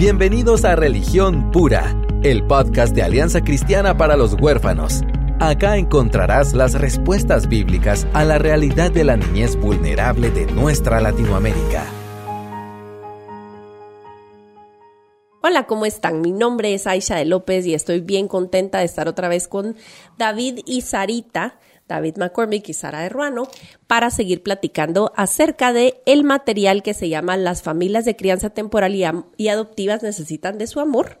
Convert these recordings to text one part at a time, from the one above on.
Bienvenidos a Religión Pura, el podcast de Alianza Cristiana para los Huérfanos. Acá encontrarás las respuestas bíblicas a la realidad de la niñez vulnerable de nuestra Latinoamérica. Hola, ¿cómo están? Mi nombre es Aisha de López y estoy bien contenta de estar otra vez con David y Sarita David McCormick y Sara de Ruano para seguir platicando acerca de el material que se llama Las familias de crianza temporal y, adoptivas necesitan de su amor,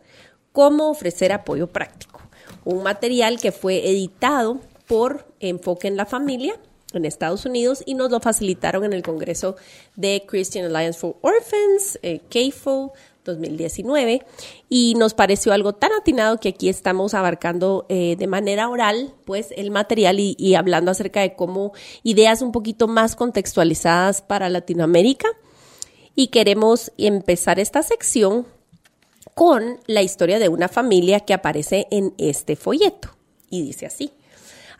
cómo ofrecer apoyo práctico. Un material que fue editado por Enfoque en la Familia en Estados Unidos y nos lo facilitaron en el Congreso de Christian Alliance for Orphans, eh, CAFO, 2019 y nos pareció algo tan atinado que aquí estamos abarcando eh, de manera oral pues el material y, hablando acerca de cómo ideas un poquito más contextualizadas para Latinoamérica y queremos empezar esta sección con la historia de una familia que aparece en este folleto y dice así.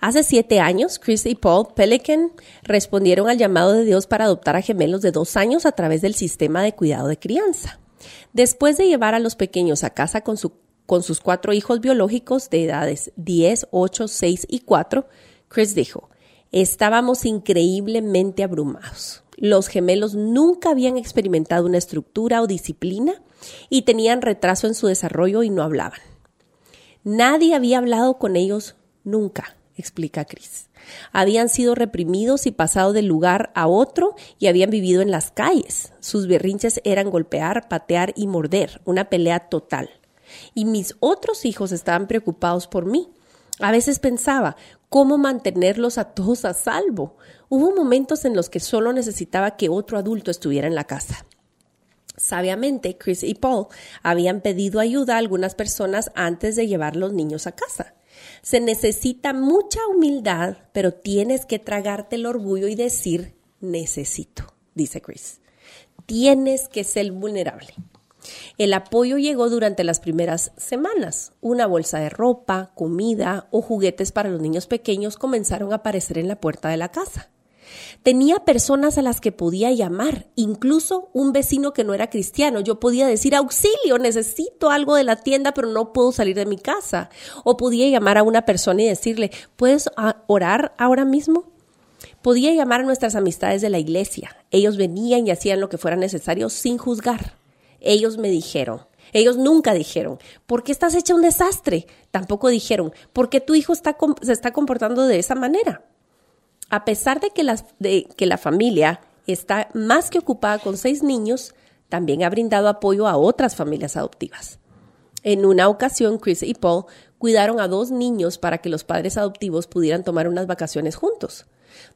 Hace siete años, Chris y Paul Pelican respondieron al llamado de Dios para adoptar a gemelos de dos años a través del sistema de cuidado de crianza. Después de llevar a los pequeños a casa con, sus cuatro hijos biológicos de edades 10, 8, 6 y 4, Chris dijo, estábamos increíblemente abrumados. Los gemelos nunca habían experimentado una estructura o disciplina y tenían retraso en su desarrollo y no hablaban. Nadie había hablado con ellos nunca, explica Chris. Habían sido reprimidos y pasado de lugar a otro y habían vivido en las calles. Sus berrinches eran golpear, patear y morder, una pelea total. Y mis otros hijos estaban preocupados por mí. A veces pensaba, ¿cómo mantenerlos a todos a salvo? Hubo momentos en los que solo necesitaba que otro adulto estuviera en la casa. Sabiamente, Chris y Paul habían pedido ayuda a algunas personas antes de llevar los niños a casa. Se necesita mucha humildad, pero tienes que tragarte el orgullo y decir necesito, dice Chris. Tienes que ser vulnerable. El apoyo llegó durante las primeras semanas. Una bolsa de ropa, comida o juguetes para los niños pequeños comenzaron a aparecer en la puerta de la casa. Tenía personas a las que podía llamar, incluso un vecino que no era cristiano. Yo podía decir, auxilio, necesito algo de la tienda, pero no puedo salir de mi casa. O podía llamar a una persona y decirle, ¿puedes ah, orar ahora mismo? Podía llamar a nuestras amistades de la iglesia. Ellos venían y hacían lo que fuera necesario sin juzgar. Ellos me dijeron, ellos nunca dijeron, ¿por qué estás hecha un desastre? Tampoco dijeron, ¿por qué tu hijo se está comportando de esa manera? A pesar de que, de que la familia está más que ocupada con seis niños, también ha brindado apoyo a otras familias adoptivas. En una ocasión, Chris y Paul cuidaron a dos niños para que los padres adoptivos pudieran tomar unas vacaciones juntos.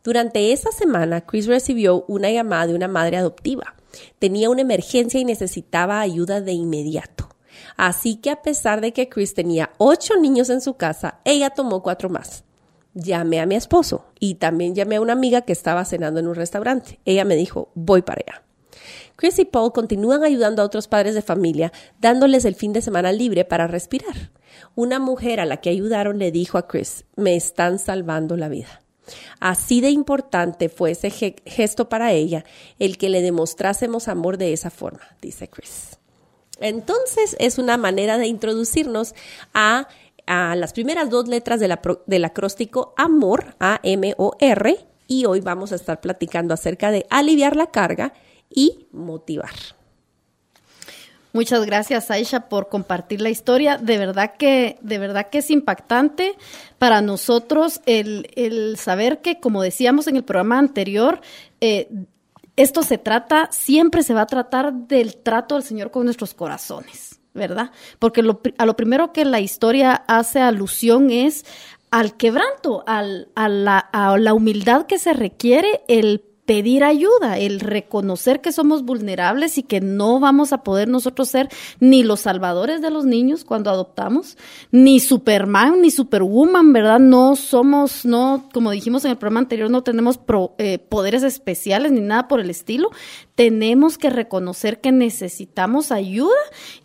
Durante esa semana, Chris recibió una llamada de una madre adoptiva. Tenía una emergencia y necesitaba ayuda de inmediato. Así que a pesar de que Chris tenía ocho niños en su casa, ella tomó cuatro más llamé a mi esposo y también llamé a una amiga que estaba cenando en un restaurante. Ella me dijo, voy para allá. Chris y Paul continúan ayudando a otros padres de familia, dándoles el fin de semana libre para respirar. Una mujer a la que ayudaron le dijo a Chris, me están salvando la vida. Así de importante fue ese gesto para ella, el que le demostrásemos amor de esa forma, dice Chris. Entonces es una manera de introducirnos a a las primeras dos letras del acróstico AMOR, A-M-O-R, y hoy vamos a estar platicando acerca de aliviar la carga y motivar. Muchas gracias, Aisha, por compartir la historia. De verdad que, de verdad que es impactante para nosotros el, saber que, como decíamos en el programa anterior, eh, esto se trata, siempre se va a tratar del trato del Señor con nuestros corazones. ¿Verdad? Porque a lo primero que la historia hace alusión es al quebranto, al, a, la, a la humildad que se requiere, el pedir ayuda, el reconocer que somos vulnerables y que no vamos a poder nosotros ser ni los salvadores de los niños cuando adoptamos, ni Superman, ni Superwoman, ¿verdad? No somos, no, como dijimos en el programa anterior, no tenemos eh, poderes especiales ni nada por el estilo. Tenemos que reconocer que necesitamos ayuda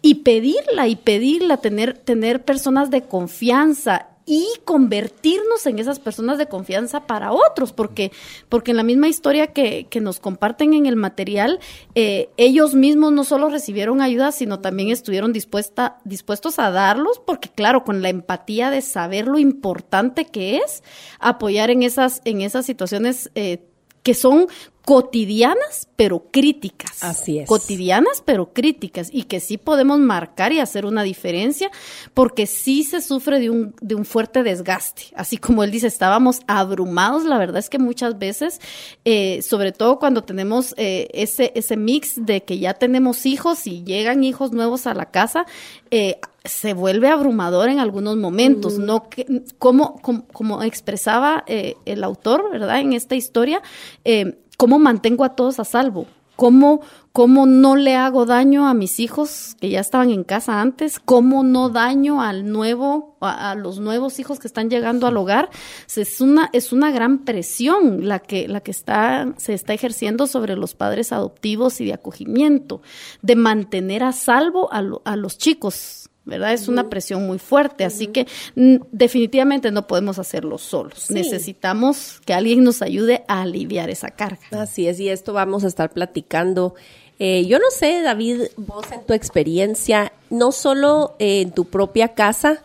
y pedirla y pedirla, tener, tener personas de confianza y convertirnos en esas personas de confianza para otros, porque, porque en la misma historia que, que nos comparten en el material, eh, ellos mismos no solo recibieron ayuda, sino también estuvieron dispuesta, dispuestos a darlos, porque claro, con la empatía de saber lo importante que es apoyar en esas, en esas situaciones eh, que son cotidianas pero críticas. Así es. Cotidianas pero críticas y que sí podemos marcar y hacer una diferencia porque sí se sufre de un, de un fuerte desgaste. Así como él dice, estábamos abrumados. La verdad es que muchas veces, eh, sobre todo cuando tenemos eh, ese, ese mix de que ya tenemos hijos y llegan hijos nuevos a la casa, eh, se vuelve abrumador en algunos momentos, no que, como, como, como expresaba eh, el autor, ¿verdad? En esta historia, eh, cómo mantengo a todos a salvo, cómo, cómo no le hago daño a mis hijos que ya estaban en casa antes, cómo no daño al nuevo, a, los nuevos hijos que están llegando al hogar. Es una, es una gran presión la que, la que está, se está ejerciendo sobre los padres adoptivos y de acogimiento, de mantener a salvo a, lo, a los chicos ¿verdad? Es una presión muy fuerte, así que definitivamente no podemos hacerlo solos. Sí. Necesitamos que alguien nos ayude a aliviar esa carga. Así es, y esto vamos a estar platicando. Eh, yo no sé, David, vos en tu experiencia, no solo eh, en tu propia casa,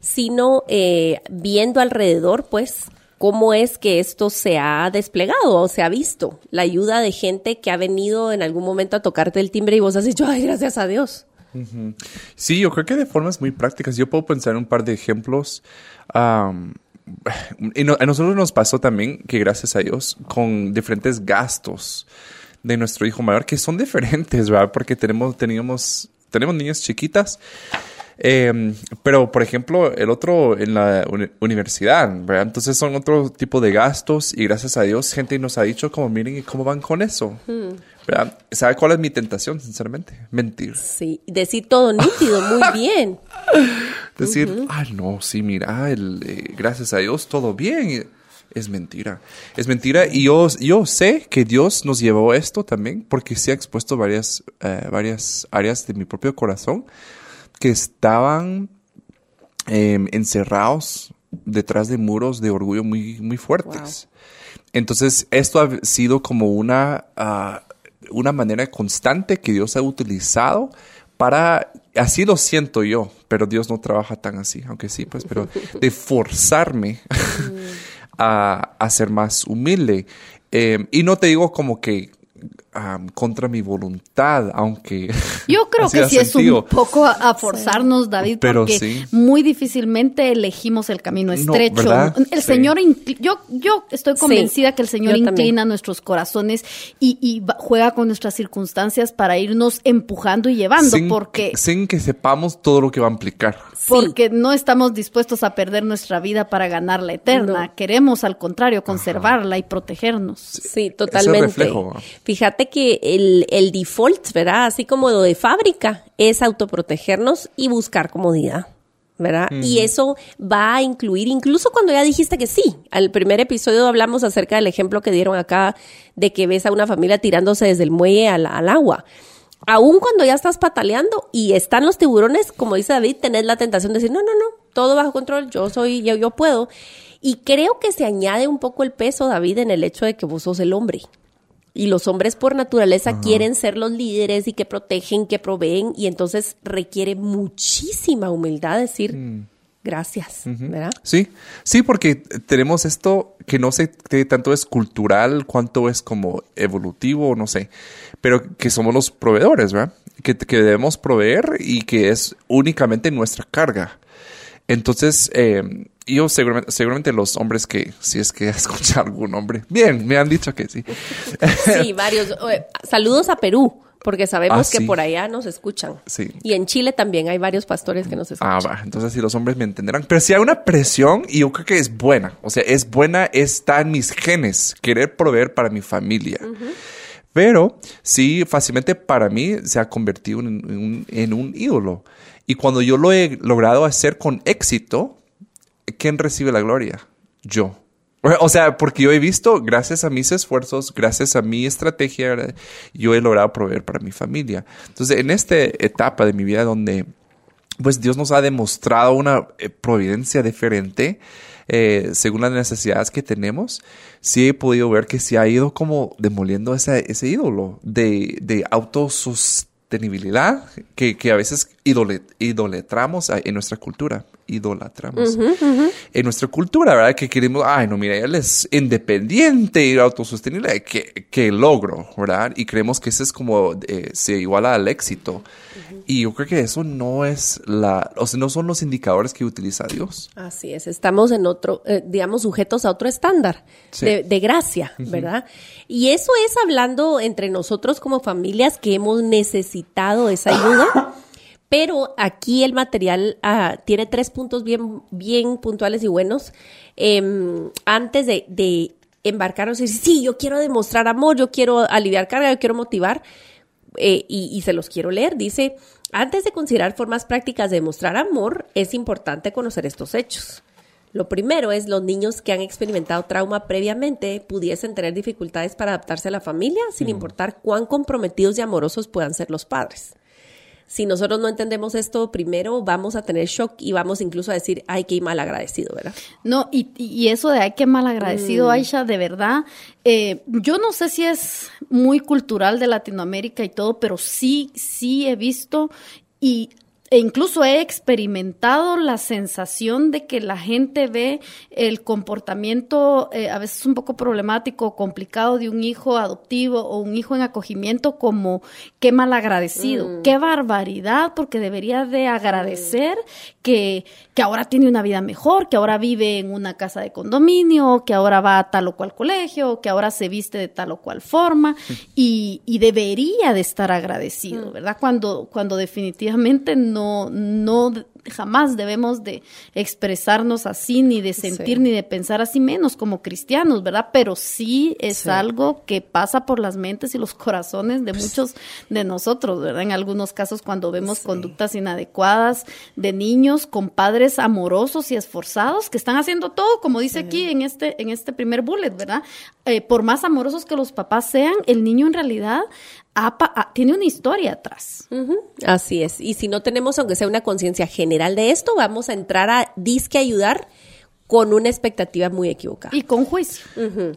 sino eh, viendo alrededor, pues, cómo es que esto se ha desplegado o se ha visto. La ayuda de gente que ha venido en algún momento a tocarte el timbre y vos has dicho, ay, gracias a Dios. Sí, yo creo que de formas muy prácticas. Yo puedo pensar en un par de ejemplos. am, y a nosotros nos pasó también que gracias a Dios con diferentes gastos de nuestro hijo mayor que son diferentes, ¿verdad? Porque tenemos, teníamos, tenemos niñas chiquitas. Eh, pero, por ejemplo, el otro en la uni- universidad, ¿verdad? Entonces son otro tipo de gastos y gracias a Dios gente nos ha dicho como miren y cómo van con eso. ¿Verdad? ¿Sabe cuál es mi tentación, sinceramente? Mentir. Sí, decir todo nítido, muy bien. Decir, ah, no, sí, mira, el, eh, gracias a Dios todo bien. Es mentira. Es mentira. Y yo, yo sé que Dios nos llevó esto también porque se ha expuesto varias, eh, varias áreas de mi propio corazón que estaban eh, encerrados detrás de muros de orgullo muy, muy fuertes. Entonces, esto ha sido como una, ah, una manera constante que Dios ha utilizado para, así lo siento yo, pero Dios no trabaja tan así, aunque sí, pues, pero de forzarme a, a ser más humilde. Eh, y no te digo como que contra mi voluntad, aunque... Yo creo que sí es un poco a, a forzarnos, David, Pero porque sí. muy difícilmente elegimos el camino estrecho. el Sí. Señor, yo, yo estoy Sí, convencida que el Señor yo también. inclina nuestros corazones y, juega con nuestras circunstancias para irnos empujando y llevando, sin, porque sin que sepamos todo lo que va a implicar. porque no estamos dispuestos a perder nuestra vida para ganar la eterna. No. Queremos, al contrario, conservarla y protegernos. Sí, totalmente. reflejo. Fíjate que el, el default, ¿verdad? Así como lo de fábrica, es autoprotegernos y buscar comodidad. ¿Verdad? Y eso va a incluir, incluso cuando ya dijiste que sí. Al primer episodio hablamos acerca del ejemplo que dieron acá de que ves a una familia tirándose desde el muelle al, al agua. Aún cuando ya estás pataleando y están los tiburones, como dice David, tenés la tentación de decir, no, no, no, todo bajo control, yo soy, yo, yo puedo. Y creo que se añade un poco el peso, David, en el hecho de que vos sos el hombre. Y los hombres por naturaleza quieren ser los líderes y que protegen, que proveen, y entonces requiere muchísima humildad decir gracias, ¿verdad? Sí, sí, porque tenemos esto que no sé qué tanto es cultural, cuánto es como evolutivo, no sé, pero que somos los proveedores, ¿verdad? Que, que debemos proveer y que es únicamente nuestra carga. Entonces, eh, yo seguramente, seguramente los hombres que, si es que escuchar algún hombre, bien, me han dicho que sí. Sí, varios. Saludos a Perú, porque sabemos Ah, que sí. por allá nos escuchan. Sí. Y en Chile también hay varios pastores que nos escuchan. Ah, va. Entonces, si los hombres me entenderán. Pero si hay una presión, y yo creo que es buena. O sea, es buena, está en mis genes, querer proveer para mi familia. Pero sí, fácilmente para mí se ha convertido en, en un ídolo. Y cuando yo lo he logrado hacer con éxito, ¿quién recibe la gloria? Yo. O sea, porque yo he visto, gracias a mis esfuerzos, gracias a mi estrategia, yo he logrado proveer para mi familia. Entonces, en esta etapa de mi vida donde pues Dios nos ha demostrado una eh, providencia diferente eh, según las necesidades que tenemos, sí he podido ver que se ha ido como demoliendo ese, ídolo de, autosostenibilidad que a veces idolatramos en nuestra cultura. Idolatramos. En nuestra cultura, ¿verdad? Que queremos, ay, no, mira, él es independiente y autosostenible. ¿Qué, qué logro, ¿verdad? Y creemos que ese es como, eh, se iguala al éxito. Y yo creo que eso no es la, o sea, no son los indicadores que utiliza Dios. Así es, estamos en otro, eh, digamos, sujetos a otro estándar de, de, gracia, ¿verdad? Y eso es hablando entre nosotros como familias que hemos necesitado esa ayuda. Pero aquí el material ah, tiene tres puntos bien, bien puntuales y buenos. Em, antes de, de embarcarnos y decir, sí, yo quiero demostrar amor, yo quiero aliviar carga, yo quiero motivar, eh, y, y, se los quiero leer. Dice, antes de considerar formas prácticas de demostrar amor, es importante conocer estos hechos. Lo primero es los niños que han experimentado trauma previamente pudiesen tener dificultades para adaptarse a la familia, sin mm. importar cuán comprometidos y amorosos puedan ser los padres si nosotros no entendemos esto primero, vamos a tener shock y vamos incluso a decir, ay, qué mal agradecido, ¿verdad? No, y, y eso de ay, qué mal agradecido, mm. Aisha, de verdad, eh, yo no sé si es muy cultural de Latinoamérica y todo, pero sí, sí he visto y e incluso he experimentado la sensación de que la gente ve el comportamiento eh, a veces un poco problemático, complicado de un hijo adoptivo o un hijo en acogimiento como qué mal agradecido, mm. qué barbaridad, porque debería de agradecer que, que ahora tiene una vida mejor, que ahora vive en una casa de condominio, que ahora va a tal o cual colegio, que ahora se viste de tal o cual forma y, y debería de estar agradecido, mm. ¿verdad? Cuando, cuando definitivamente no no, no jamás debemos de expresarnos así, ni de sentir, ni de pensar así, menos como cristianos, ¿verdad? Pero sí es algo que pasa por las mentes y los corazones de muchos de nosotros, ¿verdad? En algunos casos cuando vemos conductas inadecuadas de niños con padres amorosos y esforzados que están haciendo todo, como dice aquí en este, en este primer bullet, ¿verdad? Eh, por más amorosos que los papás sean, el niño en realidad tiene una historia atrás. Así es. Y si no tenemos, aunque sea una conciencia general de esto, vamos a entrar a disque ayudar con una expectativa muy equivocada. Y con juicio.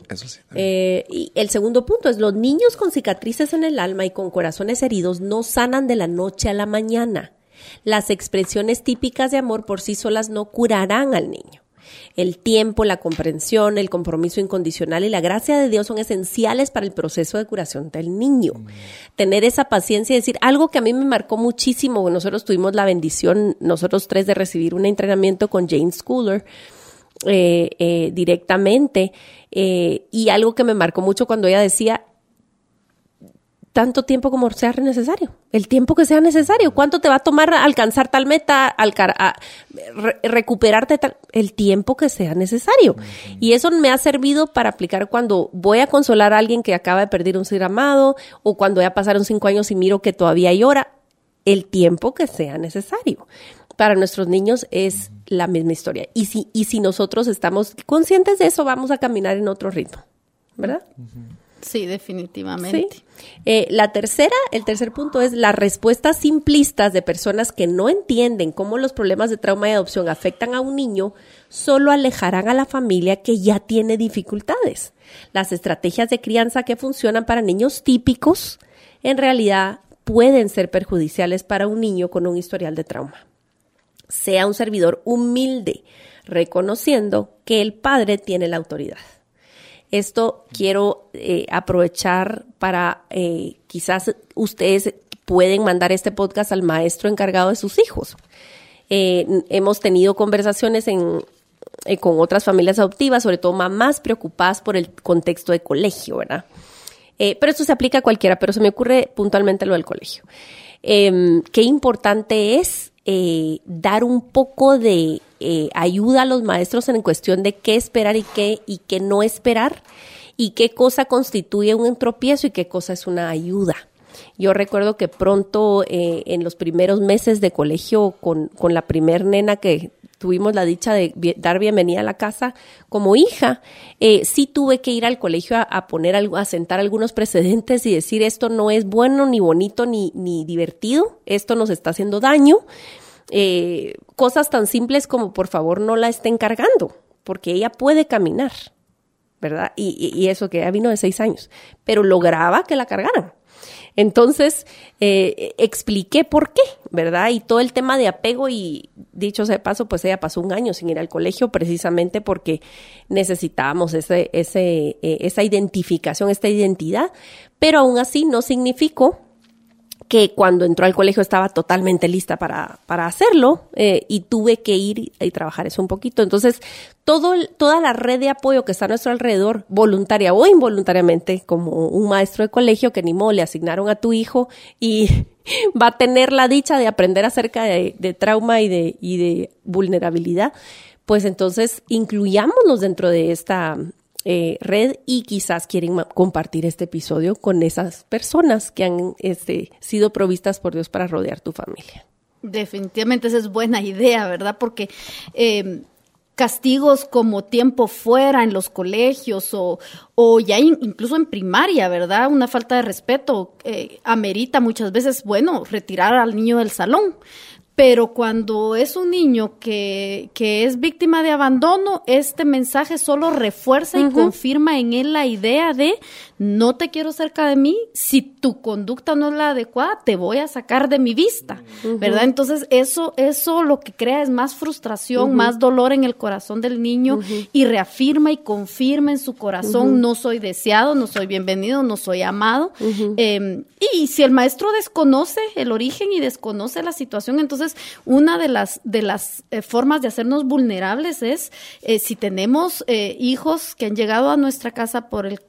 Eso sí. Eh, y el segundo punto es, los niños con cicatrices en el alma y con corazones heridos no sanan de la noche a la mañana. Las expresiones típicas de amor por sí solas no curarán al niño. El tiempo, la comprensión, el compromiso incondicional y la gracia de Dios son esenciales para el proceso de curación del niño. Tener esa paciencia y decir algo que a mí me marcó muchísimo. Nosotros tuvimos la bendición, nosotros tres, de recibir un entrenamiento con Jane Schooler. Eh, eh, directamente eh, y algo que me marcó mucho cuando ella decía tanto tiempo como sea necesario, el tiempo que sea necesario. ¿Cuánto te va a tomar alcanzar tal meta, recuperarte tal, el tiempo que sea necesario? Y eso me ha servido para aplicar cuando voy a consolar a alguien que acaba de perder un ser amado o cuando ya pasaron cinco años y miro que todavía llora, el tiempo que sea necesario. Para nuestros niños es la misma historia. Y si, y si nosotros estamos conscientes de eso, vamos a caminar en otro ritmo, ¿verdad? Sí, definitivamente. Eh, la tercera, el tercer punto es las respuestas simplistas de personas que no entienden cómo los problemas de trauma y adopción afectan a un niño, solo alejarán a la familia que ya tiene dificultades. Las estrategias de crianza que funcionan para niños típicos, en realidad pueden ser perjudiciales para un niño con un historial de trauma. Sea un servidor humilde, reconociendo que el padre tiene la autoridad. Esto quiero eh, aprovechar para eh, quizás ustedes pueden mandar este podcast al maestro encargado de sus hijos. Eh, hemos tenido conversaciones en, con otras familias adoptivas, sobre todo mamás preocupadas por el contexto de colegio, ¿verdad? pero esto se aplica a cualquiera, pero se me ocurre puntualmente lo del colegio. Em, qué importante es dar un poco de eh, ayuda a los maestros en cuestión de qué esperar y qué, y qué no esperar, y qué cosa constituye un tropiezo y qué cosa es una ayuda. Yo recuerdo que pronto, eh, en los primeros meses de colegio, con, con la primer nena que tuvimos la dicha de dar bienvenida a la casa como hija, eh, sí tuve que ir al colegio a, a, poner algo, a sentar algunos precedentes y decir esto no es bueno, ni bonito, ni, ni divertido, esto nos está haciendo daño. Eh, cosas tan simples como por favor no la estén cargando, porque ella puede caminar, ¿verdad? Y, eso que ya vino de seis años, pero lograba que la cargaran. Entonces, eh, expliqué por qué, ¿verdad? Y todo el tema de apego y dicho sea de paso, pues ella pasó un año sin ir al colegio precisamente porque necesitábamos ese, ese, eh, esa identificación, esta identidad, pero aún así no significó que cuando entró al colegio estaba totalmente lista para, para hacerlo eh, y tuve que ir y, trabajar eso un poquito. Entonces, todo, toda la red de apoyo que está a nuestro alrededor, voluntaria o involuntariamente, como un maestro de colegio que ni modo le asignaron a tu hijo y va a tener la dicha de aprender acerca de, de trauma y de, y de vulnerabilidad, pues entonces incluyámonos dentro de esta eh, red y quizás quieren compartir este episodio con esas personas que han este, sido provistas por Dios para rodear tu familia. Definitivamente esa es buena idea, ¿verdad? Porque eh, castigos como tiempo fuera en los colegios o, o ya incluso en primaria, ¿verdad? Una falta de respeto eh, amerita muchas veces, bueno, retirar al niño del salón. Pero cuando es un niño que, que es víctima de abandono, este mensaje solo refuerza y confirma en él la idea de no te quiero cerca de mí, si tu conducta no es la adecuada, te voy a sacar de mi vista, ¿verdad? Entonces eso, eso lo que crea es más frustración, más dolor en el corazón del niño y reafirma y confirma en su corazón, no soy deseado, no soy bienvenido, no soy amado. Em, y si el maestro desconoce el origen y desconoce la situación, entonces una de las, de las eh, formas de hacernos vulnerables es eh, si tenemos eh, hijos que han llegado a nuestra casa por el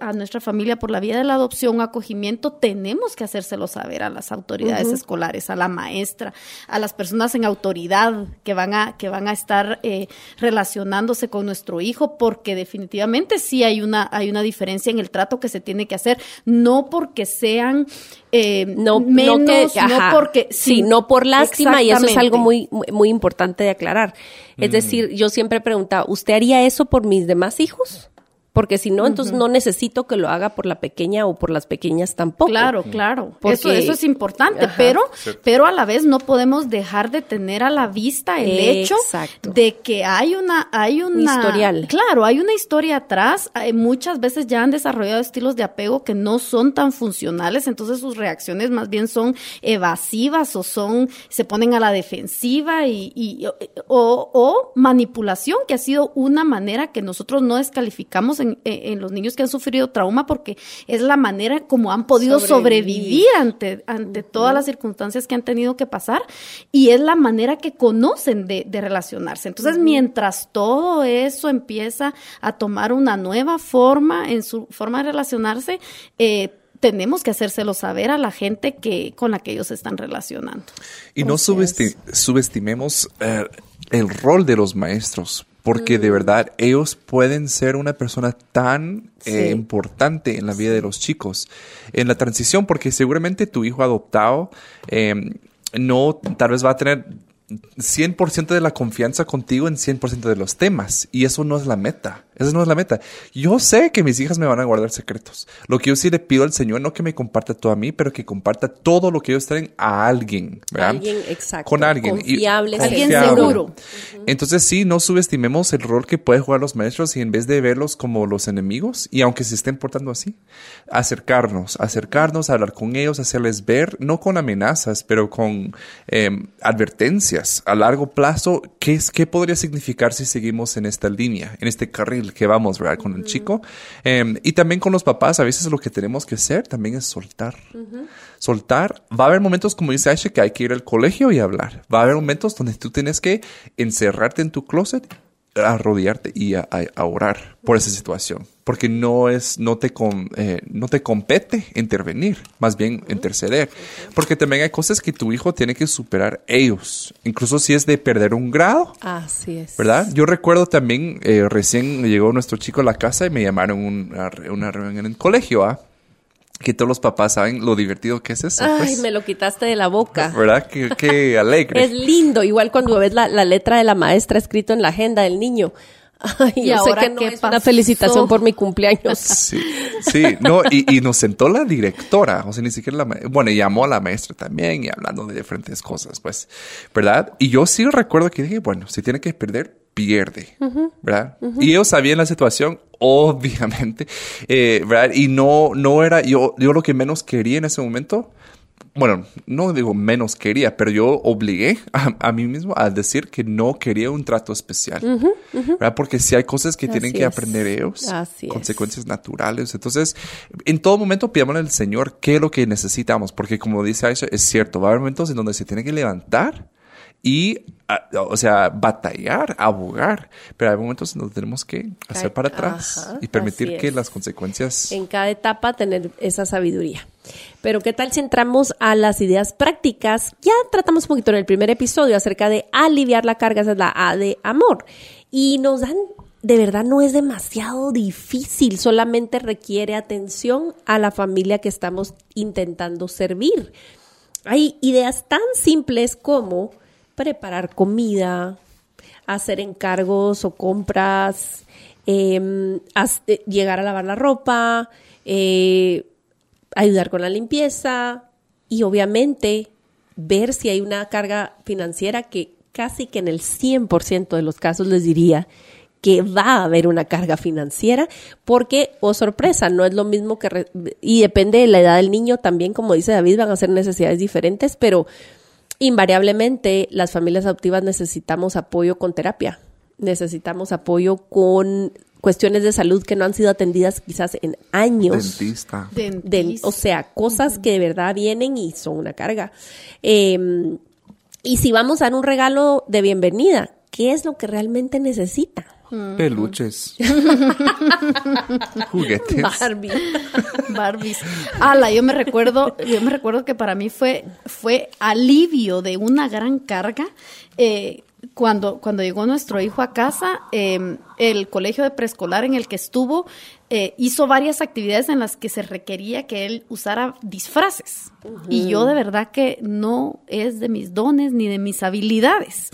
a nuestra familia por la vía de la adopción o acogimiento, tenemos que hacérselo saber a las autoridades escolares, a la maestra, a las personas en autoridad que van a, que van a estar eh, relacionándose con nuestro hijo, porque definitivamente sí hay una, hay una diferencia en el trato que se tiene que hacer, no porque sean eh, no, menos, no, porque sí, no por lástima y eso es algo muy, muy, importante de aclarar. Es decir, yo siempre he preguntado, ¿usted haría eso por mis demás hijos? Porque si no, entonces no necesito que lo haga por la pequeña o por las pequeñas tampoco. Claro, claro. eso, eso es importante, pero, pero a la vez no podemos dejar de tener a la vista el hecho de que hay una, hay una historial. Claro, hay una historia atrás. muchas veces ya han desarrollado estilos de apego que no son tan funcionales, entonces sus reacciones más bien son evasivas o son, se ponen a la defensiva y, y o, o manipulación, que ha sido una manera que nosotros no descalificamos en, los niños que han sufrido trauma porque es la manera como han podido sobrevivir, ante, ante todas las circunstancias que han tenido que pasar y es la manera que conocen de, relacionarse. Entonces, mientras todo eso empieza a tomar una nueva forma en su forma de relacionarse, eh, tenemos que hacérselo saber a la gente que con la que ellos se están relacionando. Y no subestimemos eh, el rol de los maestros, porque de mm. verdad ellos pueden ser una persona tan eh, importante en la vida de los chicos en la transición, porque seguramente tu hijo adoptado em, no tal vez va a tener 100% de la confianza contigo en 100% de los temas. Y eso no es la meta. Esa no es la meta. Yo sé que mis hijas me van a guardar secretos. Lo que yo sí le pido al Señor, no que me comparta todo a mí, pero que comparta todo lo que ellos traen a alguien. Alguien, exacto. Con alguien. Confiable, alguien seguro. Entonces sí, no subestimemos el rol que pueden jugar los maestros y en vez de verlos como los enemigos, y aunque se estén portando así, acercarnos, acercarnos, hablar con ellos, hacerles ver, no con amenazas, pero con em, advertencias a largo plazo, ¿qué, es, ¿qué podría significar si seguimos en esta línea, en este carril que vamos, ¿verdad? Con el chico. Em, y también con los papás, a veces lo que tenemos que hacer también es soltar. Soltar. Va a haber momentos, como dice Aisha, que hay que ir al colegio y hablar. Va a haber momentos donde tú tienes que encerrarte en tu closet a rodearte y a, orar por esa situación. Porque no es, no te, eh, no te compete intervenir, más bien interceder. Porque también hay cosas que tu hijo tiene que superar ellos. Incluso si es de perder un grado. Así es. ¿Verdad? Yo recuerdo también, eh, recién llegó nuestro chico a la casa y me llamaron una, una reunión en el colegio, ¿ah? Que todos los papás saben lo divertido que es eso. Ay, pues. me lo quitaste de la boca. ¿Verdad? Qué, alegre. es lindo, igual cuando ves la, letra de la maestra escrito en la agenda del niño. Ay, ¿Y yo sé ahora que no qué es una pasó? felicitación por mi cumpleaños. Sí, sí, no, y, y nos sentó la directora, o sea, ni siquiera la, ma- bueno, y llamó a la maestra también y hablando de diferentes cosas, pues, ¿verdad? Y yo sí recuerdo que dije, bueno, si tiene que perder, pierde, ¿verdad? Y ellos sabían la situación, obviamente, eh, ¿verdad? Y no, no era, yo, yo lo que menos quería en ese momento, bueno, no digo menos quería, pero yo obligué a, a mí mismo a decir que no quería un trato especial, ¿verdad? Porque si hay cosas que tienen Así que es. aprender ellos, Así es. consecuencias naturales. Entonces, en todo momento pidámosle al Señor qué es lo que necesitamos, porque como dice Aisha, es cierto, va a haber momentos en donde se tiene que levantar y, a- o sea, batallar, abogar, pero hay momentos en donde tenemos que hacer para atrás Ajá, y permitir que las consecuencias... en cada etapa tener esa sabiduría. Pero ¿qué tal si entramos a las ideas prácticas? Ya tratamos un poquito en el primer episodio acerca de aliviar la carga, esa es la A de amor. Y nos dan, de verdad no es demasiado difícil, solamente requiere atención a la familia que estamos intentando servir. Hay ideas tan simples como preparar comida, hacer encargos o compras, haz- eh, llegar a lavar la ropa, eh, ayudar con la limpieza y obviamente ver si hay una carga financiera que casi que en el 100% de los casos les diría que va a haber una carga financiera porque, oh sorpresa, no es lo mismo que, y depende de la edad del niño también, como dice David, van a ser necesidades diferentes, pero invariablemente las familias adoptivas necesitamos apoyo con terapia, necesitamos apoyo con cuestiones de salud que no han sido atendidas quizás en años. Dentista. Dentista. o sea, cosas que de verdad vienen y son una carga. Eh, y si vamos a dar un regalo de bienvenida, ¿qué es lo que realmente necesita? Peluches. Juguetes. Barbie. Barbies. Ala, yo me recuerdo, yo me recuerdo que para mí fue, fue alivio de una gran carga. eh, cuando, cuando llegó nuestro hijo a casa, eh, el colegio de preescolar en el que estuvo eh, hizo varias actividades en las que se requería que él usara disfraces. Y yo de verdad que no es de mis dones ni de mis habilidades.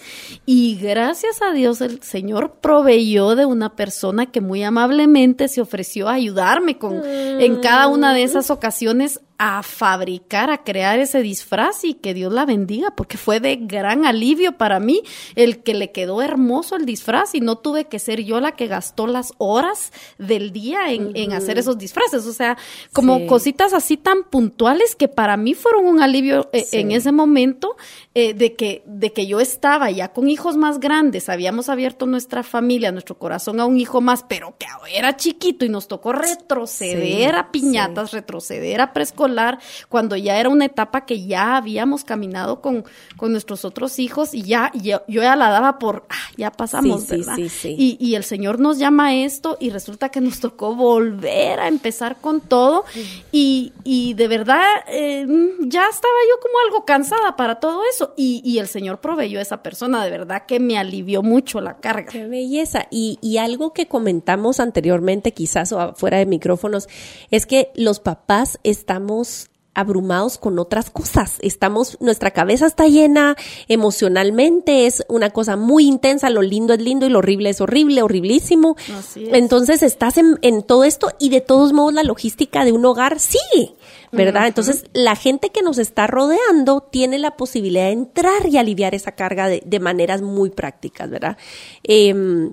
Y gracias a Dios el Señor proveyó de una persona que muy amablemente se ofreció a ayudarme con en cada una de esas ocasiones a fabricar, a crear ese disfraz y que Dios la bendiga, porque fue de gran alivio para mí el que le quedó hermoso el disfraz y no tuve que ser yo la que gastó las horas del día en, en hacer esos disfraces. O sea, como Sí. cositas así tan puntuales que para mí fueron un alivio eh, Sí. en ese momento eh, de, que, de que yo estaba ya con hijos más grandes, habíamos abierto nuestra familia, nuestro corazón a un hijo más, pero que era chiquito y nos tocó retroceder Sí, a piñatas, retroceder a preescolar, cuando ya era una etapa que ya habíamos caminado con, con nuestros otros hijos y ya yo, yo ya la daba por, ah, ya pasamos, ¿verdad? Y, y el Señor nos llama a esto y resulta que nos tocó volver a empezar con todo y, y de verdad eh, ya estaba yo como algo cansada para todo eso y, y el Señor proveyó a esa persona, de verdad que me alivió mucho la carga. Qué belleza. Y, y algo que comentamos anteriormente, quizás o fuera de micrófonos, es que los papás estamos abrumados con otras cosas. Estamos, nuestra cabeza está llena emocionalmente, es una cosa muy intensa, lo lindo es lindo y lo horrible es horrible, horriblísimo. Así es. Entonces estás en, en todo esto y de todos modos la logística de un hogar sigue, ¿verdad? Entonces la gente que nos está rodeando tiene la posibilidad de entrar y aliviar esa carga de, de maneras muy prácticas, ¿verdad? Em,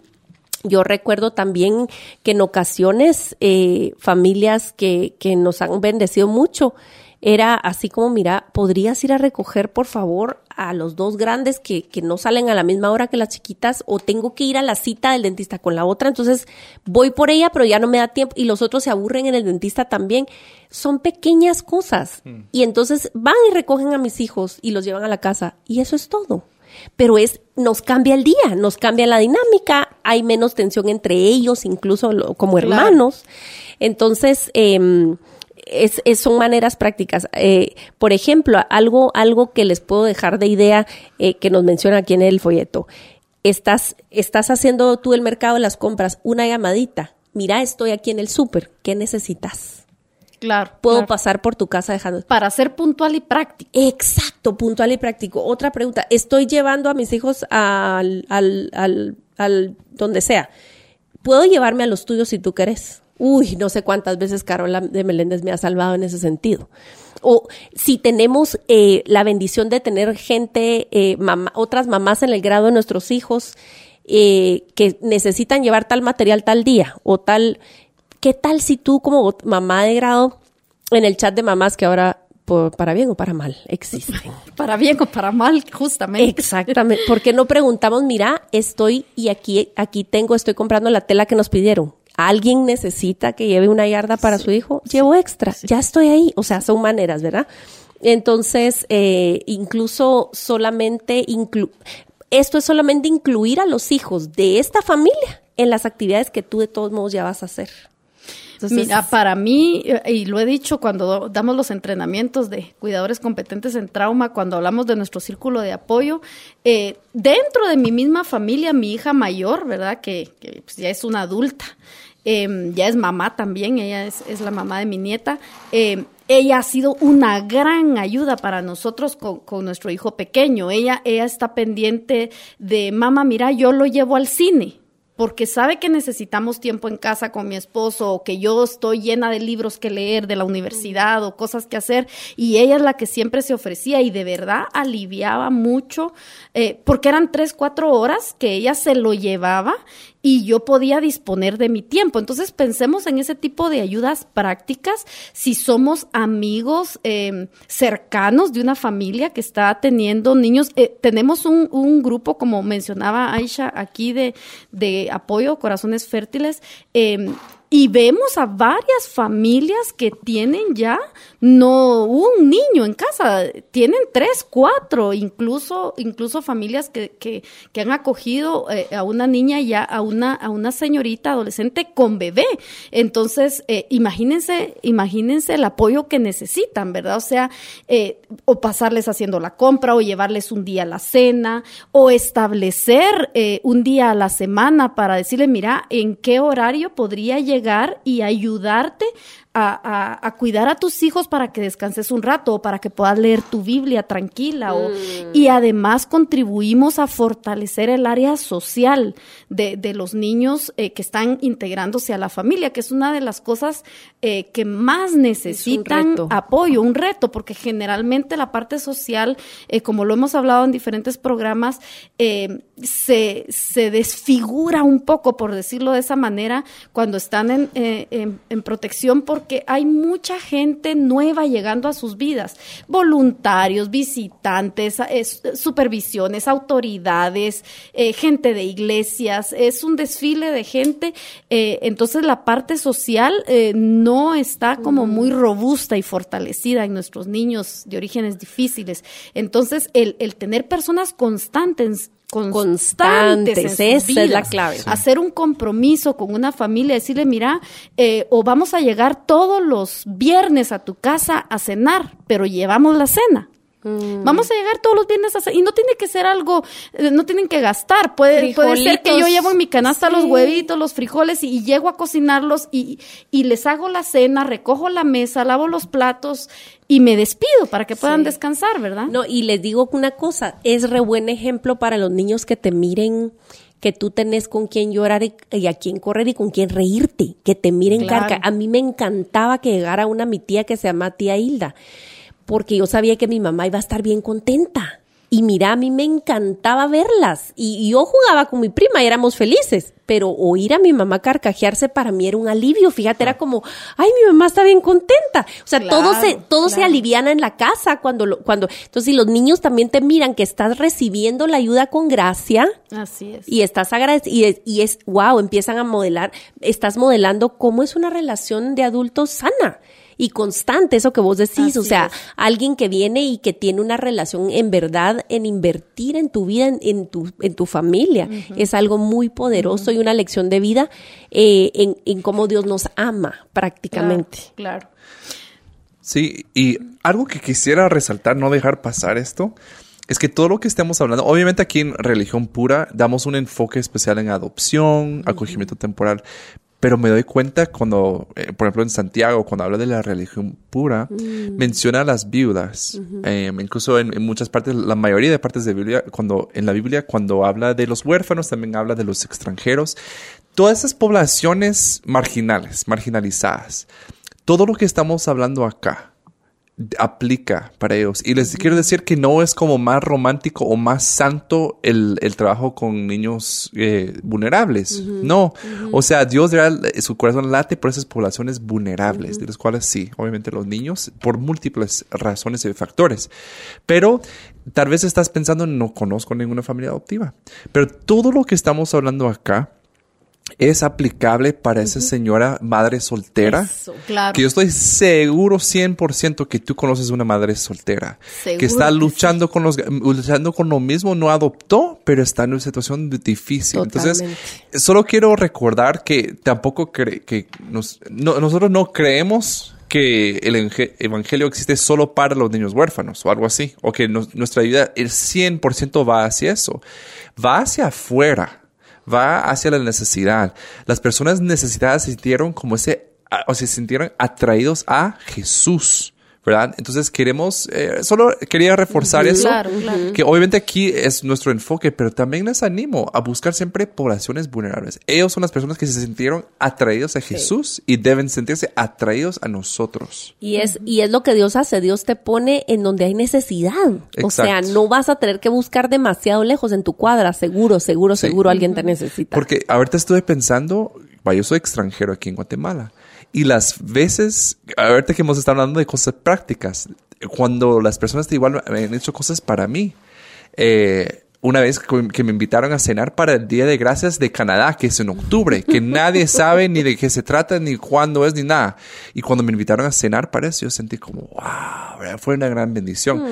yo recuerdo también que en ocasiones eh, familias que, que nos han bendecido mucho, era así como, mira, ¿podrías ir a recoger, por favor, a los dos grandes que, que no salen a la misma hora que las chiquitas? O tengo que ir a la cita del dentista con la otra, entonces voy por ella, pero ya no me da tiempo y los otros se aburren en el dentista también. Son pequeñas cosas. Y entonces van y recogen a mis hijos y los llevan a la casa y eso es todo pero es nos cambia el día, nos cambia la dinámica, hay menos tensión entre ellos, incluso lo- como Claro. hermanos. Entonces, em, es, es- son maneras prácticas. Eh, por ejemplo, algo, algo que les puedo dejar de idea eh, que nos menciona aquí en el folleto. Estás, estás haciendo tú el mercado de las compras, una llamadita. Mira, estoy aquí en el súper. ¿Qué necesitas? Claro. Puedo claro. pasar por tu casa dejando. Para ser puntual y práctico. Exacto, puntual y práctico. Otra pregunta, estoy llevando a mis hijos al, al, al, al donde sea. puedo llevarme a los tuyos si tú querés. Uy, no sé cuántas veces Carola de Meléndez me ha salvado en ese sentido. O si tenemos eh, la bendición de tener gente, eh, otras mamás en el grado de nuestros hijos eh, que necesitan llevar tal material tal día o tal, ¿qué tal si tú como mamá de grado en el chat de mamás que ahora para bien o para mal existen. Para bien o para mal, justamente. Exactamente. Porque no preguntamos, mira, estoy y aquí, aquí tengo, estoy comprando la tela que nos pidieron. ¿Alguien necesita que lleve una yarda para su hijo? Llevo extra, ya estoy ahí. O sea, son maneras, ¿verdad? Entonces, eh, incluso solamente, esto es solamente incluir a los hijos de esta familia en las actividades que tú de todos modos ya vas a hacer. Mira, para mí, eh, y lo he dicho cuando damos los entrenamientos de cuidadores competentes en trauma, cuando hablamos de nuestro círculo de apoyo, eh, dentro de mi misma familia, mi hija mayor, ¿verdad? Que, pues, ya es una adulta, em, ya es mamá también, ella es, la mamá de mi nieta. Em, ella ha sido una gran ayuda para nosotros con, con, nuestro hijo pequeño. Ella, ella está pendiente de, mamá, mira, yo lo llevo al cine porque sabe que necesitamos tiempo en casa con mi esposo o que yo estoy llena de libros que leer de la universidad o cosas que hacer y ella es la que siempre se ofrecía y de verdad aliviaba mucho eh, porque eran tres, cuatro horas que ella se lo llevaba y yo podía disponer de mi tiempo. Entonces pensemos en ese tipo de ayudas prácticas si somos amigos em, cercanos de una familia que está teniendo niños. Eh, tenemos un, un, grupo, como mencionaba Aisha aquí, de, de apoyo Corazones Fértiles. Eh, y vemos a varias familias que tienen ya no un niño en casa, tienen tres, cuatro, incluso, incluso familias que, que, que han acogido eh, a una niña ya, a una, a una señorita adolescente con bebé. Entonces, eh, imagínense, imagínense el apoyo que necesitan, ¿verdad? O sea, eh, o pasarles haciendo la compra, o llevarles un día a la cena, o establecer un día a la semana para decirle, mira, en qué horario podría llegar y ayudarte a, cuidar a tus hijos para que descanses un rato o para que puedas leer tu Biblia tranquila. O, mm. Y además contribuimos a fortalecer el área social de, de los niños eh, que están integrándose a la familia, que es una de las cosas eh, que más necesitan apoyo, un reto, porque generalmente la parte social, eh, como lo hemos hablado en diferentes programas, se, se desfigura un poco, por decirlo de esa manera, cuando están en, en, en protección por porque hay mucha gente nueva llegando a sus vidas, voluntarios, visitantes, supervisiones, autoridades, eh, gente de iglesias, es un desfile de gente, eh, entonces la parte social eh, no está como muy robusta y fortalecida en nuestros niños de orígenes difíciles. Entonces, el, el tener personas constantes constantes. esa es la clave. Hacer un compromiso con una familia, decirle, mira, eh, o vamos a llegar todos los viernes a tu casa a cenar, pero llevamos la cena. Mm. Vamos a llegar todos los viernes a y no tiene que ser algo, eh, no tienen que gastar, puede, puede ser que yo llevo en mi canasta los huevitos, los frijoles y, llego a cocinarlos y, y, les hago la cena, recojo la mesa, lavo los platos y me despido para que puedan descansar, ¿verdad? No, y les digo una cosa, es re buen ejemplo para los niños que te miren que tú tenés con quién llorar y, a quién correr y con quién reírte, que te miren carca. A mí me encantaba que llegara una mi tía que se llama tía Hilda porque yo sabía que mi mamá iba a estar bien contenta. Y mira, a mí me encantaba verlas. Y, yo jugaba con mi prima y éramos felices. Pero oír a mi mamá carcajearse para mí era un alivio. Fíjate, era como, ay, mi mamá está bien contenta. O sea, todo se, todo se aliviana en la casa cuando, lo, cuando, entonces si los niños también te miran que estás recibiendo la ayuda con gracia. Así es. Y estás agradecido, y es, y es, wow, empiezan a modelar, estás modelando cómo es una relación de adultos sana y constante, eso que vos decís, o sea, alguien que viene y que tiene una relación en verdad en invertir en tu vida, en, tu, en tu familia, es algo muy poderoso y una lección de vida eh, en, en cómo Dios nos ama prácticamente. claro. Sí, y algo que quisiera resaltar, no dejar pasar esto, es que todo lo que estemos hablando, obviamente aquí en religión pura damos un enfoque especial en adopción, acogimiento temporal, Pero me doy cuenta cuando, eh, por ejemplo, en Santiago, cuando habla de la religión pura, Mm. menciona a las viudas. Eh, incluso en, en muchas partes, la mayoría de partes de Biblia, cuando, en la Biblia, cuando habla de los huérfanos, también habla de los extranjeros. Todas esas poblaciones marginales, marginalizadas. Todo lo que estamos hablando acá aplica para ellos. Y les quiero decir que no es como más romántico o más santo el, el trabajo con niños eh, vulnerables. No. O sea, Dios real, su corazón late por esas poblaciones vulnerables, de las cuales sí, obviamente los niños, por múltiples razones y factores. Pero tal vez estás pensando, no conozco ninguna familia adoptiva. Pero todo lo que estamos hablando acá es aplicable para esa señora madre soltera. Eso. Claro. Que yo estoy seguro 100% que tú conoces una madre soltera. Seguro que está que luchando con los luchando con lo mismo, no adoptó, pero está en una situación difícil. Entonces, solo quiero recordar que tampoco cre que nos- no- nosotros no creemos que el evangelio existe solo para los niños huérfanos o algo así, o que nos- nuestra vida el 100% va hacia eso. Va hacia afuera va hacia la necesidad. Las personas necesitadas se sintieron como ese, o se sintieron atraídos a Jesús, ¿verdad? Entonces queremos, eh, solo quería reforzar eso, Claro, que obviamente aquí es nuestro enfoque, pero también les animo a buscar siempre poblaciones vulnerables. Ellos son las personas que se sintieron atraídos a Jesús y deben sentirse atraídos a nosotros. Y es, y es lo que Dios hace. Dios te pone en donde hay necesidad. O sea, no vas a tener que buscar demasiado lejos en tu cuadra. Seguro, seguro, Sí. seguro alguien te necesita. Porque ahorita estuve pensando, yo soy extranjero aquí en Guatemala. Y las veces, ahorita que hemos estado hablando de cosas prácticas, cuando las personas igual me han hecho cosas para mí, eh, una vez que me invitaron a cenar para el Día de Gracias de Canadá, que es en octubre, que nadie sabe ni de qué se trata, ni cuándo es, ni nada. Y cuando me invitaron a cenar para eso, yo sentí como, wow, fue una gran bendición.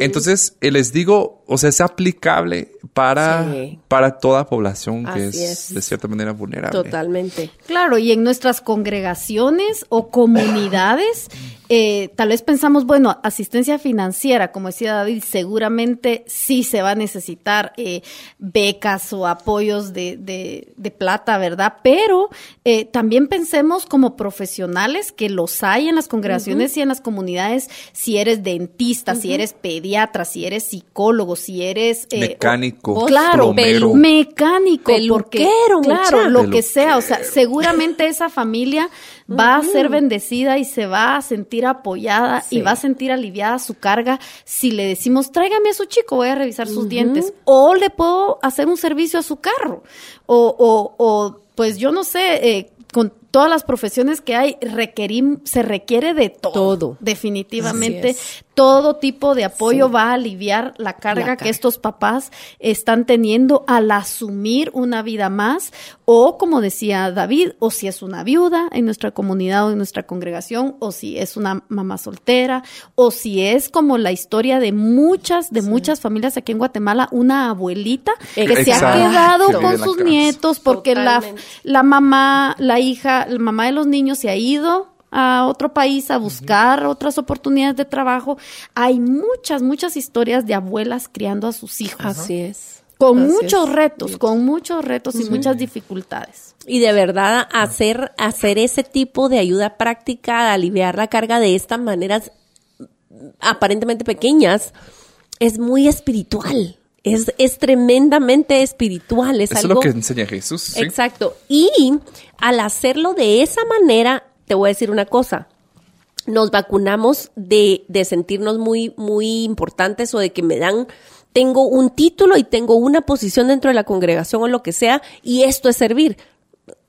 Entonces, eh, les digo, o sea, es aplicable para, Sí. para toda población que es, es. de cierta manera vulnerable. Totalmente. Claro, y en nuestras congregaciones o comunidades, eh, tal vez pensamos, bueno, asistencia financiera, como decía David, seguramente sí se va a necesitar eh, becas o apoyos de, de- de plata, ¿verdad? Pero eh, también pensemos como profesionales que los hay en las congregaciones y en las comunidades, si eres dentista, si eres pediatra, si eres psicólogo, si eres... eh, Mecánico, o- claro, plomero. mecánico, porque Peluquero, claro, lo que sea, o sea, seguramente esa familia va a ser bendecida y se va a sentir apoyada Sí. y va a sentir aliviada su carga si le decimos, tráigame a su chico, voy a revisar sus dientes, o le puedo hacer un servicio a su carro, o, o, o pues yo no sé, eh, con todas las profesiones que hay, requerim- se requiere de todo. Todo. Definitivamente. Todo tipo de apoyo Sí. va a aliviar la carga La que estos papás están teniendo al asumir una vida más, o como decía David, o si es una viuda en nuestra comunidad o en nuestra congregación, o si es una mamá soltera, o si es como la historia de muchas, de muchas familias aquí en Guatemala, una abuelita que se ha quedado con sus casa. nietos porque la, la mamá, la hija, la mamá de los niños se ha ido a otro país a buscar otras oportunidades de trabajo. Hay muchas, muchas historias de abuelas criando a sus hijos. Así es. Con Así muchos es. retos, con muchos retos y muchas dificultades. Y de verdad, hacer, hacer ese tipo de ayuda práctica, aliviar la carga de estas maneras aparentemente pequeñas, es muy espiritual. Es, es tremendamente espiritual. Es Eso es algo lo que enseña Jesús. ¿sí? Exacto. Y al hacerlo de esa manera, te voy a decir una cosa. Nos vacunamos de, de sentirnos muy, muy importantes o de que me dan, tengo un título y tengo una posición dentro de la congregación o lo que sea, y esto es servir.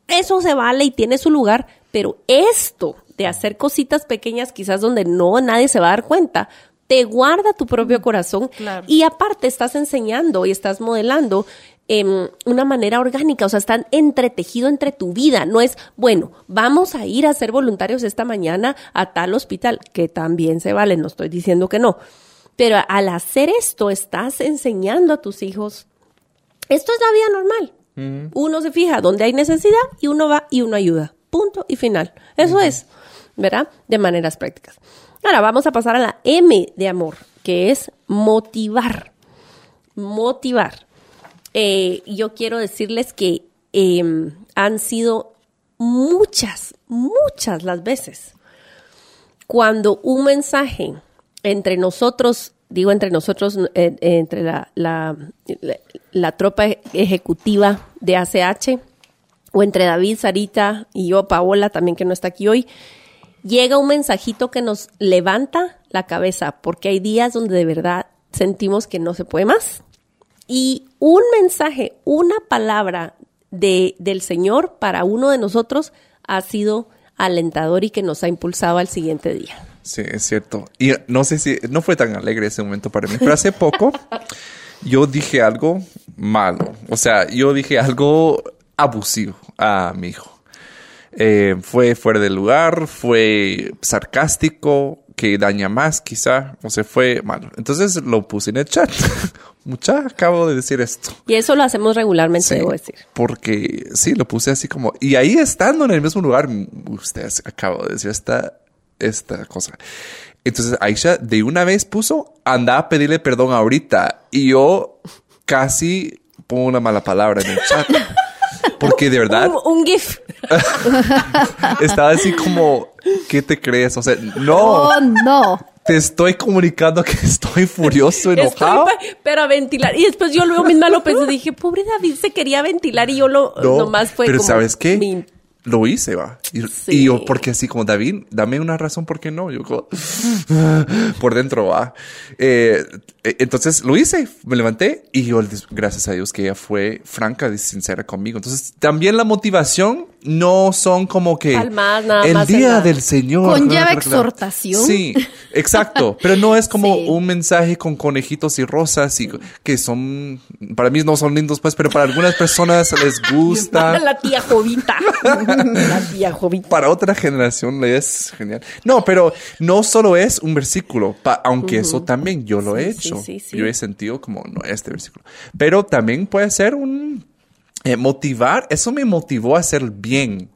Eso se vale y tiene su lugar, pero esto de hacer cositas pequeñas, quizás donde no nadie se va a dar cuenta, te guarda tu propio corazón Claro. y aparte estás enseñando y estás modelando em, una manera orgánica, o sea, están entretejido entre tu vida. No es, bueno, vamos a ir a ser voluntarios esta mañana a tal hospital, que también se vale, no estoy diciendo que no. Pero al hacer esto, estás enseñando a tus hijos. Esto es la vida normal. Uno se fija donde hay necesidad y uno va y uno ayuda. Punto y final. Eso es, ¿verdad? De maneras prácticas. Ahora vamos a pasar a la M de amor, que es motivar. Motivar. Eh, yo quiero decirles que eh, han sido muchas, muchas las veces cuando un mensaje entre nosotros, digo entre nosotros, eh, entre la, la tropa ejecutiva de ACH, o entre David, Sarita y yo, Paola, también que no está aquí hoy, llega un mensajito que nos levanta la cabeza, porque hay días donde de verdad sentimos que no se puede más. Y un mensaje, una palabra de, del Señor para uno de nosotros ha sido alentador y que nos ha impulsado al siguiente día. Sí, es cierto. Y no sé si, no fue tan alegre ese momento para mí, pero hace poco yo dije algo malo. O sea, yo dije algo abusivo a mi hijo. Eh, fue fuera de lugar, fue sarcástico, que daña más quizá, o sea, fue malo. Entonces lo puse en el chat. Mucha, acabo de decir esto. Y eso lo hacemos regularmente, Sí, debo decir. Porque sí, lo puse así como. Y ahí estando en el mismo lugar, usted acabo de decir esta, esta cosa. Entonces Aisha de una vez puso, anda a pedirle perdón ahorita. Y yo casi pongo una mala palabra en el chat. Porque de verdad Un, un GIF. estaba así como, ¿qué te crees? O sea, no, Oh, no. te estoy comunicando que estoy furioso, enojado. Estoy pero a ventilar. Y después yo luego misma lo pensé, dije, pobre David se quería ventilar y yo lo No, nomás fue pero como ¿sabes qué? mi- Lo hice, va. Y, Sí. y yo, porque así como David, dame una razón por qué no. Yo como, por dentro va. Eh, eh, entonces lo hice, me levanté y yo, gracias a Dios que ella fue franca y sincera conmigo. Entonces también la motivación no son como que Palmadas nada el más día del Señor. Conlleva exhortación. Sí, exacto. Pero no es como Sí. un mensaje con conejitos y rosas y que son, para mí no son lindos pues, pero para algunas personas les gusta. La tía Jovita. la tía Jovita. para otra generación le es genial. No, pero no solo es un versículo, pa- aunque eso también yo lo he Sí, sí, hecho. sí, sí. Yo he sentido como, no, este versículo. Pero también puede ser un eh, motivar, eso me motivó a hacer bien,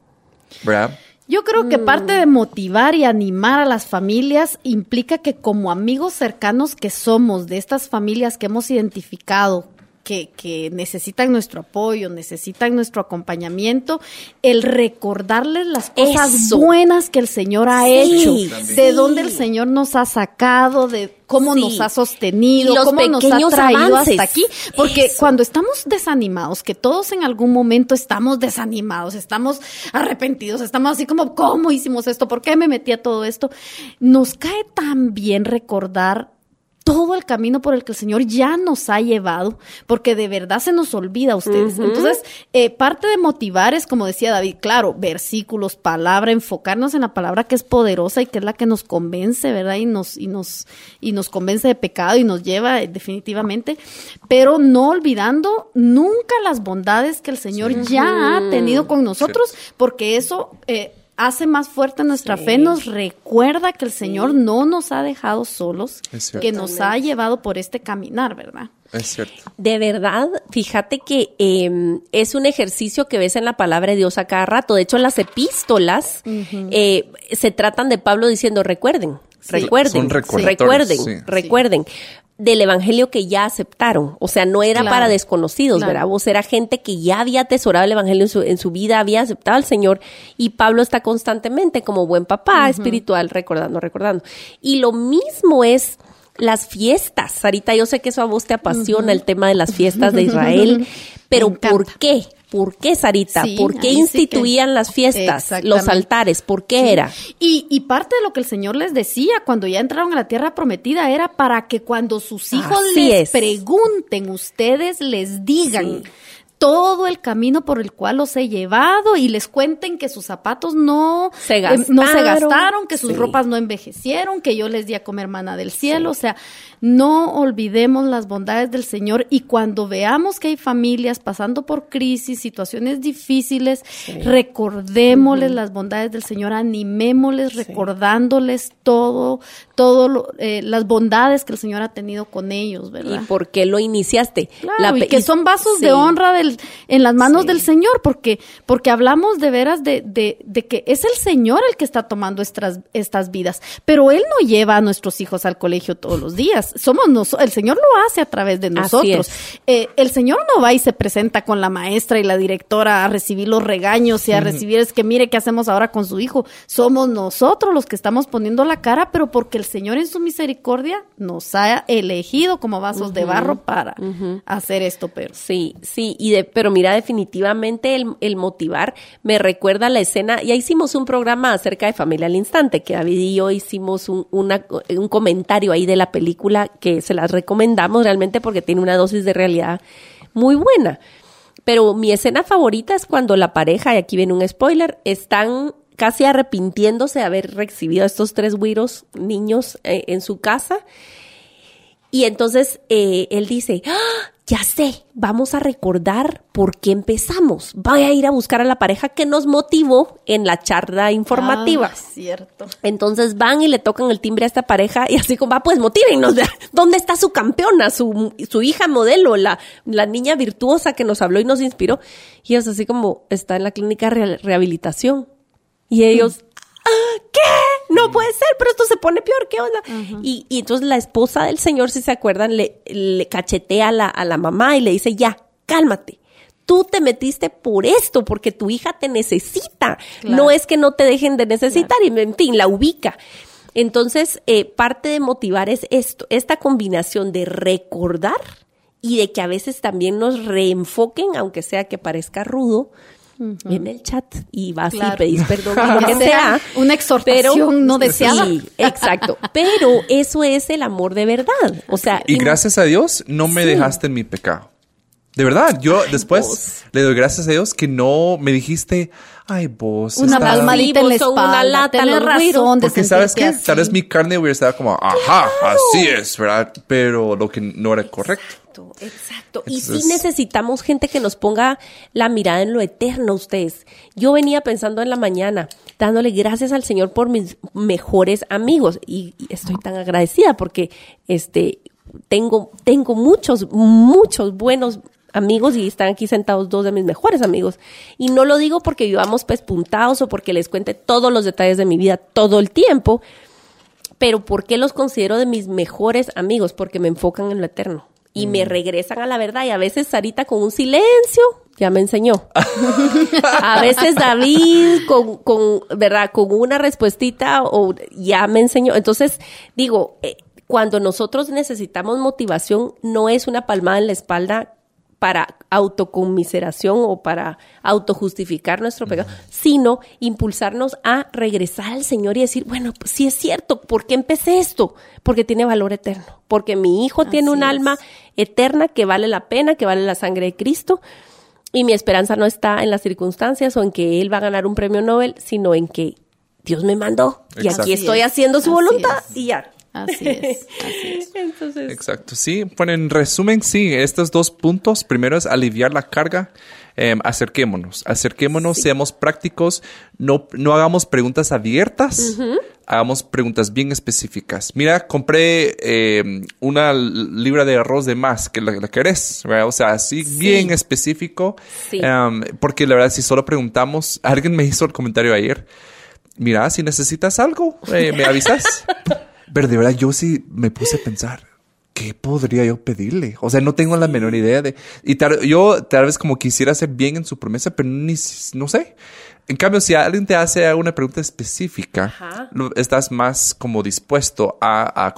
¿verdad? Yo creo que parte de motivar y animar a las familias implica que como amigos cercanos que somos de estas familias que hemos identificado, que, que necesitan nuestro apoyo, necesitan nuestro acompañamiento, el recordarles las cosas Eso. buenas que el Señor ha Sí, hecho, También. de dónde el Señor nos ha sacado, de cómo Sí. nos ha sostenido, cómo nos ha traído avances. hasta aquí. Porque Eso. cuando estamos desanimados, que todos en algún momento estamos desanimados, estamos arrepentidos, estamos así como, ¿cómo hicimos esto? ¿Por qué me metí a todo esto? Nos cae tan bien recordar todo el camino por el que el Señor ya nos ha llevado, porque de verdad se nos olvida a ustedes. Entonces, eh, parte de motivar es, como decía David, claro, versículos, palabra, enfocarnos en la palabra que es poderosa y que es la que nos convence, ¿verdad? Y nos, y nos, y nos convence de pecado y nos lleva eh, definitivamente, pero no olvidando nunca las bondades que el Señor ya ha tenido con nosotros, porque eso eh, hace más fuerte nuestra Sí. fe, nos recuerda que el Señor no nos ha dejado solos, que nos ha llevado por este caminar, ¿verdad? Es cierto. De verdad, fíjate que eh, es un ejercicio que ves en la palabra de Dios a cada rato. De hecho, las epístolas eh, se tratan de Pablo diciendo, recuerden, recuerden, recordatorios, recuerden, sí. recuerden. Del evangelio que ya aceptaron. O sea, no era Claro. para desconocidos, Claro. ¿verdad? Vos era gente que ya había atesorado el evangelio en su, en su vida, había aceptado al Señor. Y Pablo está constantemente como buen papá espiritual, recordando, recordando. Y lo mismo es las fiestas. Sarita, yo sé que eso a vos te apasiona, el tema de las fiestas de Israel. Pero. ¿por qué? ¿Por qué, Sarita? Sí, ¿Por qué ahí sí que- instituían las fiestas, los altares? ¿Por qué Sí. era? Y, y parte de lo que el Señor les decía cuando ya entraron a la tierra prometida era para que cuando sus hijos Así les es. pregunten, ustedes les digan. Todo el camino por el cual los he llevado y les cuenten que sus zapatos no Se eh, no se gastaron. que sus Sí. ropas no envejecieron, que yo les di a comer mana del cielo, o sea, no olvidemos las bondades del Señor y cuando veamos que hay familias pasando por crisis, situaciones difíciles, recordémosles las bondades del Señor, animémosles recordándoles todo, todo eh, las bondades que el Señor ha tenido con ellos, ¿Y ¿verdad? por qué lo iniciaste? Claro, La y que son vasos sí. de honra del, en las manos del Señor, porque, porque hablamos de veras de, de, de que es el Señor el que está tomando estas, estas vidas, pero Él no lleva a nuestros hijos al colegio todos los días. Somos nosotros, el Señor lo hace a través de nosotros. Eh, el Señor no va y se presenta con la maestra y la directora a recibir los regaños y a recibir es que mire qué hacemos ahora con su hijo. Somos nosotros los que estamos poniendo la cara, pero porque el Señor en su misericordia nos ha elegido como vasos de barro para hacer esto, pero. Sí, sí, y de, pero mira, definitivamente el, el motivar me recuerda la escena, ya hicimos un programa acerca de familia al instante, que David y yo hicimos un, un comentario ahí de la película que se las recomendamos realmente porque tiene una dosis de realidad muy buena. Pero mi escena favorita es cuando la pareja, y aquí viene un spoiler, están casi arrepintiéndose de haber recibido a estos tres güiros niños eh, en su casa. Y entonces eh, él dice, ¡Ah! Ya sé, vamos a recordar por qué empezamos. Voy a ir a buscar a la pareja que nos motivó en la charla informativa. Ah, cierto. Entonces van y le tocan el timbre a esta pareja y así como, va, pues motívennos. ¿Dónde está su campeona, su, su hija modelo, la, la niña virtuosa que nos habló y nos inspiró? Y es así como, está en la clínica de rehabilitación. Y ellos, ah, ¿qué? No puede ser, pero esto se pone peor, ¿qué onda? y, y, entonces la esposa del señor, si se acuerdan, le, le cachetea a la, a la mamá y le dice, ya, cálmate. Tú te metiste por esto, porque tu hija te necesita. No es que no te dejen de necesitar y, en fin, la ubica. Entonces, eh, parte de motivar es esto, esta combinación de recordar y de que a veces también nos reenfoquen, aunque sea que parezca rudo, en el chat y vas y pedís perdón lo que sea. Una exhortación no deseada. Sí, exacto. Pero eso es el amor de verdad. O sea. Y, gracias a Dios no me dejaste en mi pecado. De verdad, yo después le doy gracias a Dios que no me dijiste, ay, vos. Una palmadita en la espalda. Una lata, razón de Porque sabes qué, tal vez mi carne hubiera estado como, ajá, así es, ¿verdad? Pero lo que no era correcto. Exacto, Y sí necesitamos gente que nos ponga la mirada en lo eterno, ustedes. Yo venía pensando en la mañana, dándole gracias al Señor por mis mejores amigos y, estoy tan agradecida porque este tengo tengo muchos muchos buenos amigos y están aquí sentados dos de mis mejores amigos. Y no lo digo porque vivamos pespuntados o porque les cuente todos los detalles de mi vida todo el tiempo, pero porque los considero de mis mejores amigos? Porque me enfocan en lo eterno y me mm. regresan a la verdad. Y a veces Sarita con un silencio ya me enseñó. a veces David con, con, ¿verdad? Con una respuestita o ya me enseñó. Entonces, digo, eh, cuando nosotros necesitamos motivación, no es una palmada en la espalda para autocomiseración o para autojustificar nuestro pecado, sino impulsarnos a regresar al Señor y decir, bueno, pues sí es cierto, ¿por qué empecé esto? Porque tiene valor eterno, porque mi hijo tiene un alma eterna que vale la pena, que vale la sangre de Cristo, y mi esperanza no está en las circunstancias o en que él va a ganar un premio Nobel, sino en que Dios me mandó y aquí estoy haciendo su voluntad y ya. Así es, Exacto, sí. Bueno, en resumen, sí, estos dos puntos. Primero es aliviar la carga. Em, acerquémonos, acerquémonos, seamos prácticos, no, no hagamos preguntas abiertas, hagamos preguntas bien específicas. Mira, compré em, una libra de arroz de más, que la, querés, o sea, así bien específico, em, porque la verdad, si solo preguntamos, alguien me hizo el comentario ayer, mira, si necesitas algo, eh, me avisas. Pero de verdad yo sí me puse a pensar, ¿qué podría yo pedirle? O sea, no tengo la menor idea de... Y yo tal vez como quisiera hacer bien en su promesa, pero ni, no sé. En cambio, si alguien te hace una pregunta específica, estás más como dispuesto a, a.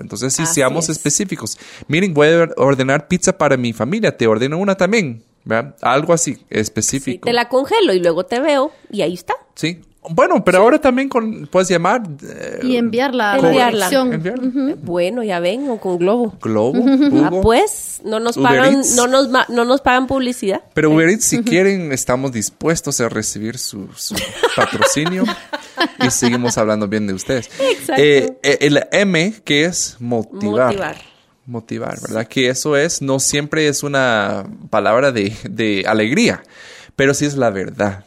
Entonces, sí, seamos específicos. Miren, voy a ordenar pizza para mi familia, te ordeno una también. ¿verdad? Algo así, específico. te la congelo y luego te veo y ahí está. Sí, bueno, pero ahora también con, puedes llamar. Eh, y enviarla. Enviarla. Bueno, ya ven, o con Globo. Globo. Ah, pues, no nos pagan, no nos, no nos pagan publicidad. Pero Uber Eats, si quieren, estamos dispuestos a recibir su, patrocinio y seguimos hablando bien de ustedes. Exacto. Eh, eh, el M, que es motivar. Motivar. Motivar, ¿verdad? Que eso es, no siempre es una palabra de, de alegría, pero sí es la verdad.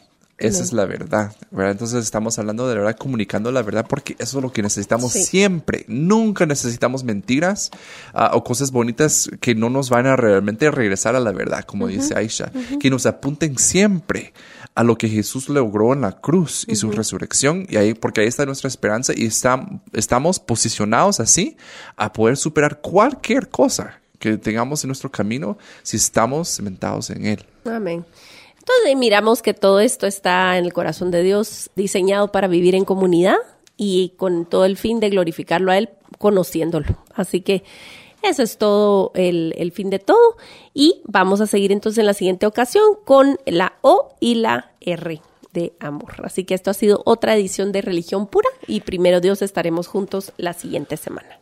Esa es la verdad, ¿verdad? Entonces estamos hablando de la verdad, comunicando la verdad, porque eso es lo que necesitamos siempre. Nunca necesitamos mentiras ah, o cosas bonitas que no nos van a realmente regresar a la verdad, como dice Aisha. Que nos apunten siempre a lo que Jesús logró en la cruz y su resurrección, y ahí, porque ahí está nuestra esperanza y estamos posicionados así a poder superar cualquier cosa que tengamos en nuestro camino si estamos cementados en Él. Amén. Entonces miramos que todo esto está en el corazón de Dios, diseñado para vivir en comunidad y con todo el fin de glorificarlo a Él, conociéndolo. Así que eso es todo el, el, fin de todo. Y vamos a seguir entonces en la siguiente ocasión con la O y la R de amor. Así que esto ha sido otra edición de Religión Pura y primero Dios estaremos juntos la siguiente semana.